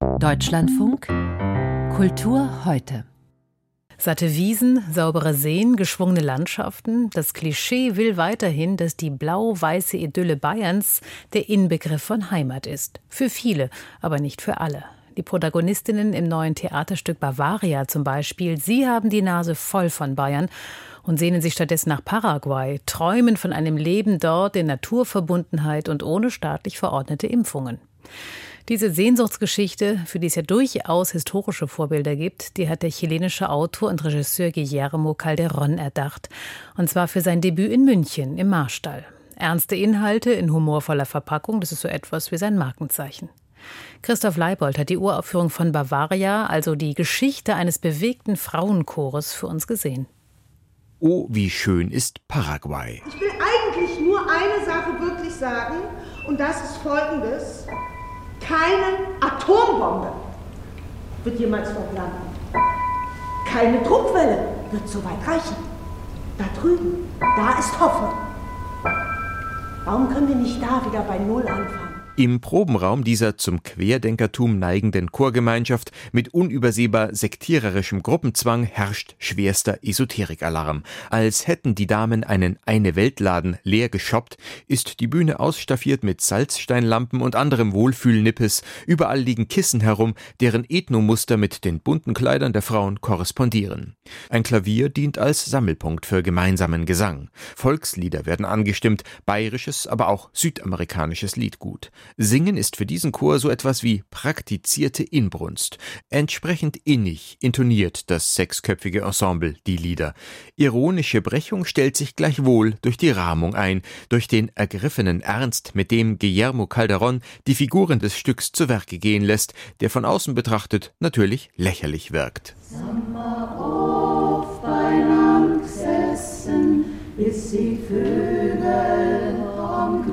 Deutschlandfunk Kultur heute. Satte Wiesen, saubere Seen, geschwungene Landschaften. Das Klischee will weiterhin, dass die blau-weiße Idylle Bayerns der Inbegriff von Heimat ist. Für viele, aber nicht für alle. Die Protagonistinnen im neuen Theaterstück Bavaria zum Beispiel, sie haben die Nase voll von Bayern und sehnen sich stattdessen nach Paraguay, träumen von einem Leben dort in Naturverbundenheit und ohne staatlich verordnete Impfungen. Diese Sehnsuchtsgeschichte, für die es ja durchaus historische Vorbilder gibt, die hat der chilenische Autor und Regisseur Guillermo Calderón erdacht. Und zwar für sein Debüt in München im Marstall. Ernste Inhalte in humorvoller Verpackung, das ist so etwas wie sein Markenzeichen. Christoph Leibold hat die Uraufführung von Bavaria, also die Geschichte eines bewegten Frauenchores, für uns gesehen. Oh, wie schön ist Paraguay. Ich will eigentlich nur eine Sache wirklich sagen, und das ist folgendes keine Atombombe wird jemals verlanden. Keine Druckwelle wird so weit reichen. Da drüben, da ist Hoffnung. Warum können wir nicht da wieder bei Null anfangen? Im Probenraum dieser zum Querdenkertum neigenden Chorgemeinschaft mit unübersehbar sektiererischem Gruppenzwang herrscht schwerster Esoterikalarm. Als hätten die Damen einen Eine-Welt-Laden leer geshoppt, ist die Bühne ausstaffiert mit Salzsteinlampen und anderem Wohlfühlnippes. Überall liegen Kissen herum, deren Ethnomuster mit den bunten Kleidern der Frauen korrespondieren. Ein Klavier dient als Sammelpunkt für gemeinsamen Gesang. Volkslieder werden angestimmt, bayerisches, aber auch südamerikanisches Liedgut. Singen ist für diesen Chor so etwas wie praktizierte Inbrunst. Entsprechend innig intoniert das sechsköpfige Ensemble die Lieder. Ironische Brechung stellt sich gleichwohl durch die Rahmung ein, durch den ergriffenen Ernst, mit dem Guillermo Calderón die Figuren des Stücks zu Werke gehen lässt, der von außen betrachtet natürlich lächerlich wirkt. Gesessen, bis die Vögel am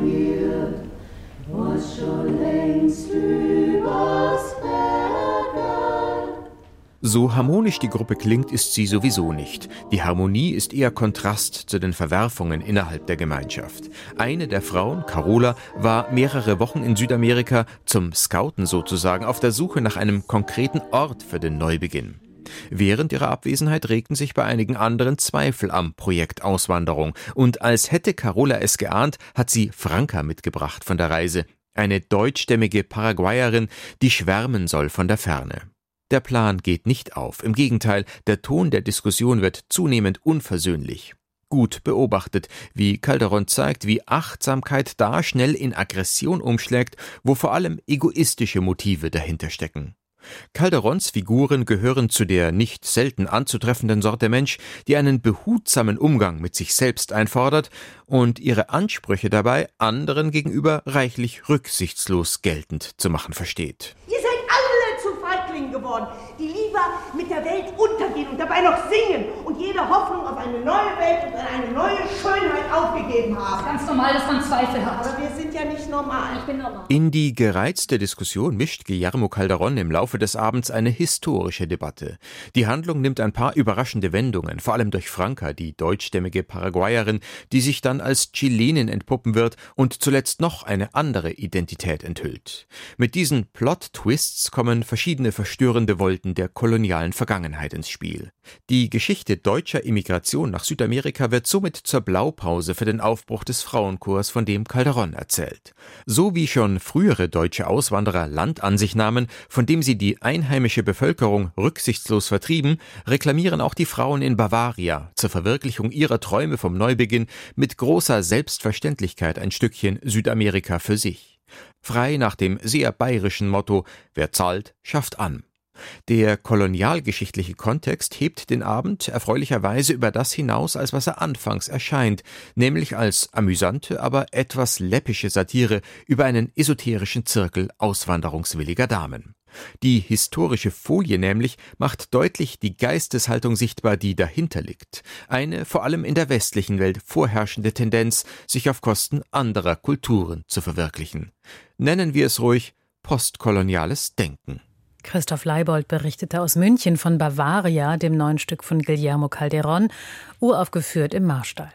so harmonisch die Gruppe klingt, ist sie sowieso nicht. Die Harmonie ist eher Kontrast zu den Verwerfungen innerhalb der Gemeinschaft. Eine der Frauen, Carola, war mehrere Wochen in Südamerika zum Scouten sozusagen auf der Suche nach einem konkreten Ort für den Neubeginn. Während ihrer Abwesenheit regten sich bei einigen anderen Zweifel am Projekt Auswanderung. Und als hätte Carola es geahnt, hat sie Franka mitgebracht von der Reise. Eine deutschstämmige Paraguayerin, die schwärmen soll von der Ferne. Der Plan geht nicht auf. Im Gegenteil, der Ton der Diskussion wird zunehmend unversöhnlich. Gut beobachtet, wie Calderon zeigt, wie Achtsamkeit da schnell in Aggression umschlägt, wo vor allem egoistische Motive dahinter stecken. Calderons Figuren gehören zu der nicht selten anzutreffenden Sorte Mensch, die einen behutsamen Umgang mit sich selbst einfordert und ihre Ansprüche dabei anderen gegenüber reichlich rücksichtslos geltend zu machen versteht. Ihr seid alle zu Feiglingen geworden, die mit der Welt untergehen und dabei noch singen und jede Hoffnung auf eine neue Welt und eine neue Schönheit aufgegeben haben. Es ist ganz normal, dass man Zweifel hat. Aber wir sind ja nicht normal. Ich bin normal. In die gereizte Diskussion mischt Guillermo Calderon im Laufe des Abends eine historische Debatte. Die Handlung nimmt ein paar überraschende Wendungen, vor allem durch Franca, die deutschstämmige Paraguayerin, die sich dann als Chilenin entpuppen wird und zuletzt noch eine andere Identität enthüllt. Mit diesen Plot-Twists kommen verschiedene verstörende Wolken der kolonialen Vergangenheit ins Spiel. Die Geschichte deutscher Immigration nach Südamerika wird somit zur Blaupause für den Aufbruch des Frauenchors, von dem Calderon erzählt. So wie schon frühere deutsche Auswanderer Land an sich nahmen, von dem sie die einheimische Bevölkerung rücksichtslos vertrieben, reklamieren auch die Frauen in Bavaria zur Verwirklichung ihrer Träume vom Neubeginn mit großer Selbstverständlichkeit ein Stückchen Südamerika für sich. Frei nach dem sehr bayerischen Motto Wer zahlt, schafft an. Der kolonialgeschichtliche Kontext hebt den Abend erfreulicherweise über das hinaus, als was er anfangs erscheint, nämlich als amüsante, aber etwas läppische Satire über einen esoterischen Zirkel auswanderungswilliger Damen. Die historische Folie nämlich macht deutlich die Geisteshaltung sichtbar, die dahinter liegt. Eine vor allem in der westlichen Welt vorherrschende Tendenz, sich auf Kosten anderer Kulturen zu verwirklichen. Nennen wir es ruhig postkoloniales Denken. Christoph Leibold berichtete aus München von Bavaria, dem neuen Stück von Guillermo Calderón, uraufgeführt im Marstall.